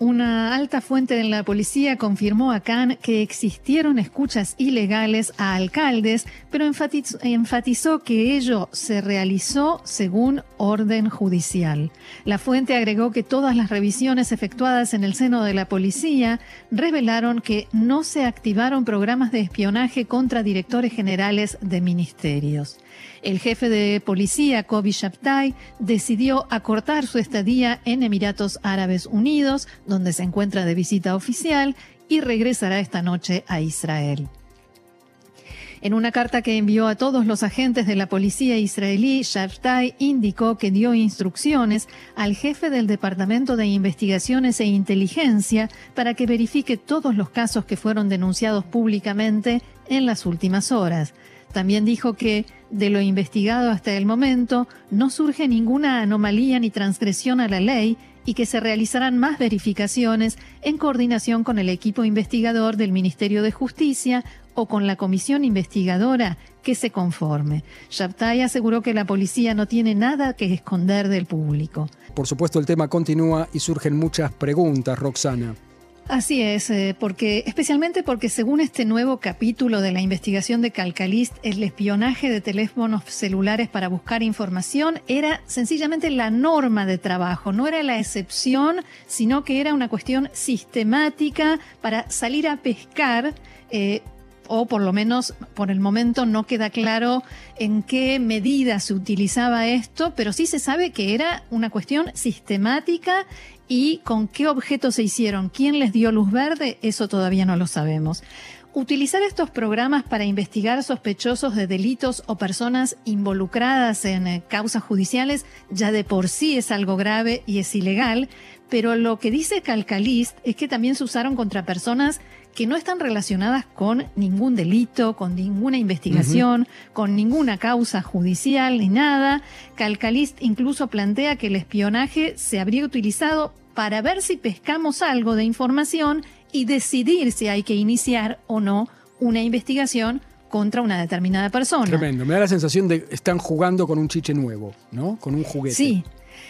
Una alta fuente de la policía confirmó a Khan que existieron escuchas ilegales a alcaldes, pero enfatizó, que ello se realizó según orden judicial. La fuente agregó que todas las revisiones efectuadas en el seno de la policía revelaron que no se activaron programas de espionaje contra directores generales de ministerios. El jefe de policía, Kobi Shabtai, decidió acortar su estadía en Emiratos Árabes Unidos, donde se encuentra de visita oficial, y regresará esta noche a Israel. En una carta que envió a todos los agentes de la policía israelí, Shabtai indicó que dio instrucciones al jefe del Departamento de Investigaciones e Inteligencia para que verifique todos los casos que fueron denunciados públicamente en las últimas horas. También dijo que de lo investigado hasta el momento no surge ninguna anomalía ni transgresión a la ley y que se realizarán más verificaciones en coordinación con el equipo investigador del Ministerio de Justicia o con la comisión investigadora que se conforme. Shabtai aseguró que la policía no tiene nada que esconder del público. Por supuesto, el tema continúa y surgen muchas preguntas, Roxana. Así es, eh, porque especialmente porque según este nuevo capítulo de la investigación de Calcalist, el espionaje de teléfonos celulares para buscar información era sencillamente la norma de trabajo, no era la excepción, sino que era una cuestión sistemática para salir a pescar eh, o por lo menos por el momento no queda claro en qué medida se utilizaba esto, pero sí se sabe que era una cuestión sistemática y con qué objetos se hicieron, quién les dio luz verde, eso todavía no lo sabemos. Utilizar estos programas para investigar sospechosos de delitos o personas involucradas en eh, causas judiciales ya de por sí es algo grave y es ilegal, pero lo que dice Calcalist es que también se usaron contra personas que no están relacionadas con ningún delito, con ninguna investigación, con ninguna causa judicial ni nada. Calcalist incluso plantea que el espionaje se habría utilizado para ver si pescamos algo de información y decidir si hay que iniciar o no una investigación contra una determinada persona. Tremendo, me da la sensación de que están jugando con un chiche nuevo, ¿no? Con un juguete. Sí,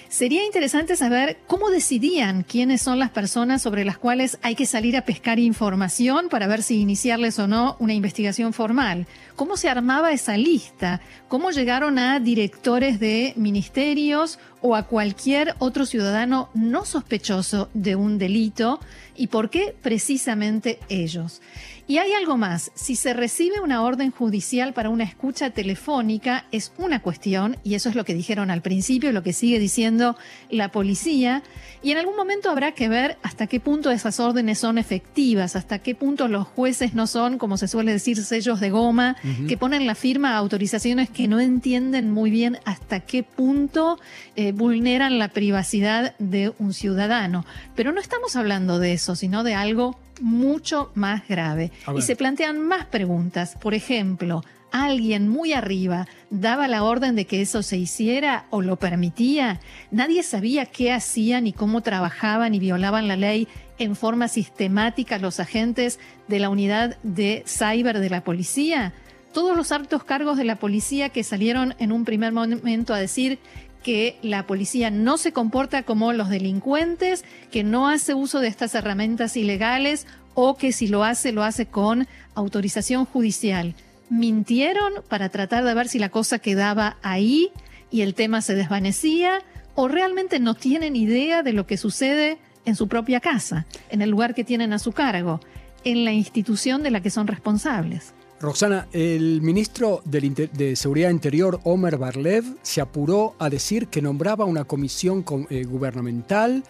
Sería interesante saber cómo decidían quiénes son las personas sobre las cuales hay que salir a pescar información para ver si iniciarles o no una investigación formal. ¿Cómo se armaba esa lista? ¿Cómo llegaron a directores de ministerios o a cualquier otro ciudadano no sospechoso de un delito? ¿Y por qué precisamente ellos? Y hay algo más, si se recibe una orden judicial para una escucha telefónica es una cuestión, y eso es lo que dijeron al principio, lo que sigue diciendo la policía, y en algún momento habrá que ver hasta qué punto esas órdenes son efectivas, hasta qué punto los jueces no son, como se suele decir, sellos de goma, que ponen la firma a autorizaciones que no entienden muy bien hasta qué punto eh, vulneran la privacidad de un ciudadano. Pero no estamos hablando de eso, sino de algo mucho más grave. Y se plantean más preguntas. Por ejemplo, alguien muy arriba daba la orden de que eso se hiciera o lo permitía. Nadie sabía qué hacían y cómo trabajaban y violaban la ley en forma sistemática los agentes de la unidad de cyber de la policía. Todos los altos cargos de la policía que salieron en un primer momento a decir que la policía no se comporta como los delincuentes, que no hace uso de estas herramientas ilegales o que si lo hace, lo hace con autorización judicial. Mintieron para tratar de ver si la cosa quedaba ahí y el tema se desvanecía o realmente no tienen idea de lo que sucede en su propia casa, en el lugar que tienen a su cargo, en la institución de la que son responsables. Roxana, el ministro de Seguridad Interior, Omer Barlev, se apuró a decir que nombraba una comisión eh, gubernamental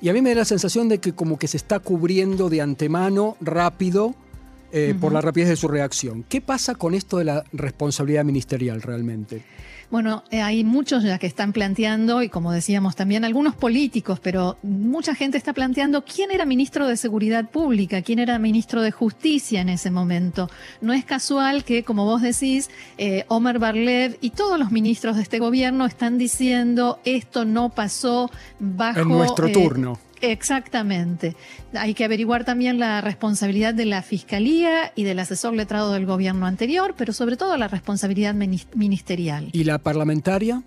y a mí me da la sensación de que como que se está cubriendo de antemano rápido eh, por la rapidez de su reacción. ¿Qué pasa con esto de la responsabilidad ministerial realmente? Bueno, eh, hay muchos ya que están planteando, y como decíamos también algunos políticos, pero mucha gente está planteando quién era ministro de Seguridad Pública, quién era ministro de Justicia en ese momento. No es casual que, como vos decís, eh, Omar Barlev y todos los ministros de este gobierno están diciendo esto no pasó bajo... En nuestro turno Exactamente. Hay que averiguar también la responsabilidad de la Fiscalía y del asesor letrado del gobierno anterior, pero sobre todo la responsabilidad ministerial. ¿Y la parlamentaria?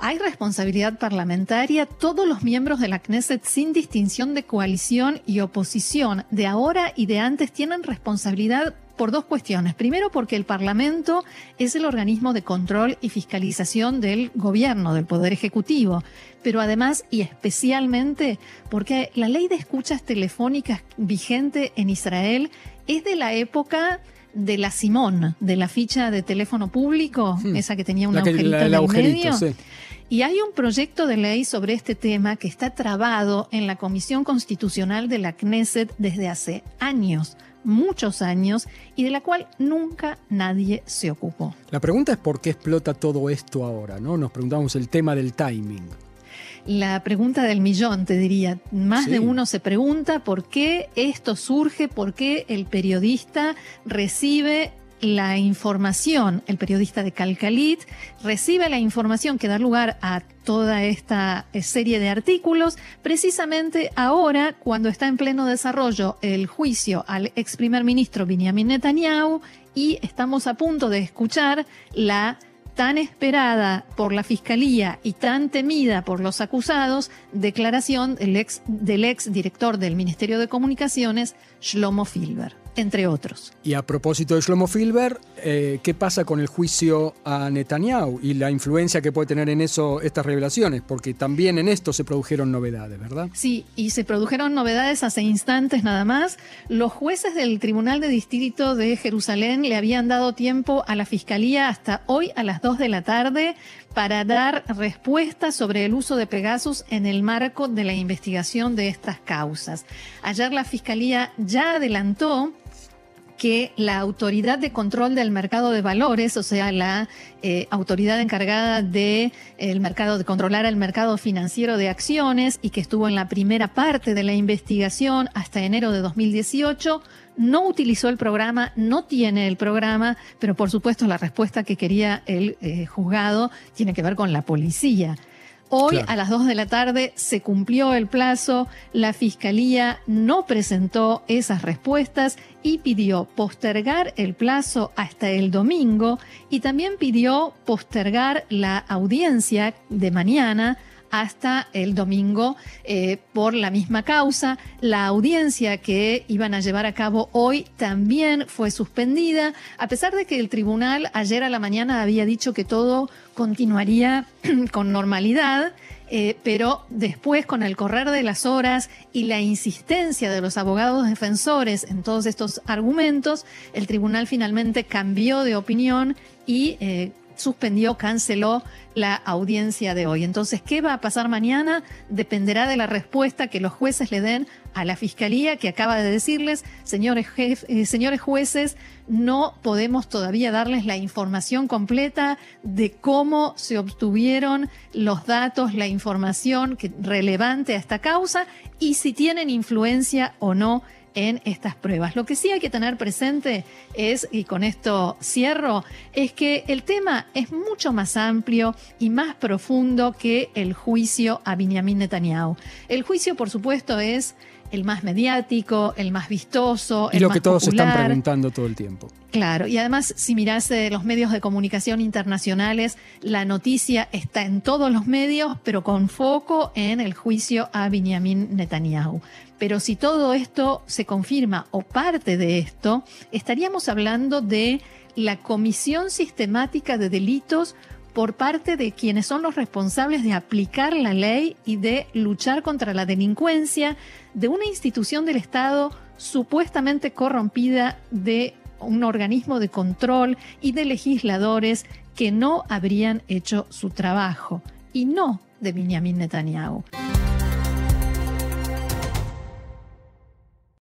Hay responsabilidad parlamentaria. Todos los miembros de la Knesset, sin distinción de coalición y oposición, de ahora y de antes, tienen responsabilidad por dos cuestiones. Primero, porque el Parlamento es el organismo de control y fiscalización del gobierno, del Poder Ejecutivo. Pero además y especialmente porque la ley de escuchas telefónicas vigente en Israel es de la época de la Simón, de la ficha de teléfono público, hmm. esa que tenía un agujerito en el medio. Y hay un proyecto de ley sobre este tema que está trabado en la Comisión Constitucional de la Knesset desde hace años, muchos años, y de la cual nunca nadie se ocupó. La pregunta es por qué explota todo esto ahora, ¿no? Nos preguntamos el tema del timing la pregunta del millón, te diría. Más de uno se pregunta por qué esto surge, por qué el periodista recibe la información, el periodista de Calcalit recibe la información que da lugar a toda esta serie de artículos, precisamente ahora cuando está en pleno desarrollo el juicio al ex primer ministro Benjamin Netanyahu y estamos a punto de escuchar la tan esperada por la Fiscalía y tan temida por los acusados, declaración del ex, del ex director del Ministerio de Comunicaciones, Shlomo Filber entre otros. Y a propósito de Shlomo Filber, eh, ¿qué pasa con el juicio a Netanyahu y la influencia que puede tener en eso estas revelaciones? Porque también en esto se produjeron novedades, ¿verdad? Sí, y se produjeron novedades hace instantes nada más. Los jueces del Tribunal de Distrito de Jerusalén le habían dado tiempo a la Fiscalía hasta hoy a las 2 de la tarde para dar respuestas sobre el uso de Pegasus en el marco de la investigación de estas causas. Ayer la Fiscalía ya adelantó que la autoridad de control del mercado de valores, o sea, la eh, autoridad encargada de el mercado de controlar el mercado financiero de acciones y que estuvo en la primera parte de la investigación hasta enero de 2018, no utilizó el programa, no tiene el programa, pero por supuesto la respuesta que quería el eh, juzgado tiene que ver con la policía. Hoy a las 2 de la tarde se cumplió el plazo, la Fiscalía no presentó esas respuestas y pidió postergar el plazo hasta el domingo y también pidió postergar la audiencia de mañana hasta el domingo eh, por la misma causa. La audiencia que iban a llevar a cabo hoy también fue suspendida, a pesar de que el tribunal ayer a la mañana había dicho que todo continuaría con normalidad. Eh, pero después, con el correr de las horas y la insistencia de los abogados defensores en todos estos argumentos, el tribunal finalmente cambió de opinión y eh, suspendió, canceló la audiencia de hoy. Entonces, ¿qué va a pasar mañana? Dependerá de la respuesta que los jueces le den a la fiscalía que acaba de decirles, señores, eh, señores jueces, no podemos todavía darles la información completa de cómo se obtuvieron los datos, la información relevante a esta causa y si tienen influencia o no en estas pruebas. Lo que sí hay que tener presente es, y con esto cierro, es que el tema es mucho más amplio y más profundo que el juicio a Benjamin Netanyahu. El juicio, por supuesto, es el más mediático, el más vistoso. Y lo que todos están preguntando todo el tiempo. Claro, y además si mirás eh, los medios de comunicación internacionales, la noticia está en todos los medios, pero con foco en el juicio a Benjamin Netanyahu. Pero si todo esto se confirma o parte de esto, estaríamos hablando de la comisión sistemática de delitos por parte de quienes son los responsables de aplicar la ley y de luchar contra la delincuencia de una institución del Estado supuestamente corrompida de un organismo de control y de legisladores que no habrían hecho su trabajo y no de Benjamin Netanyahu.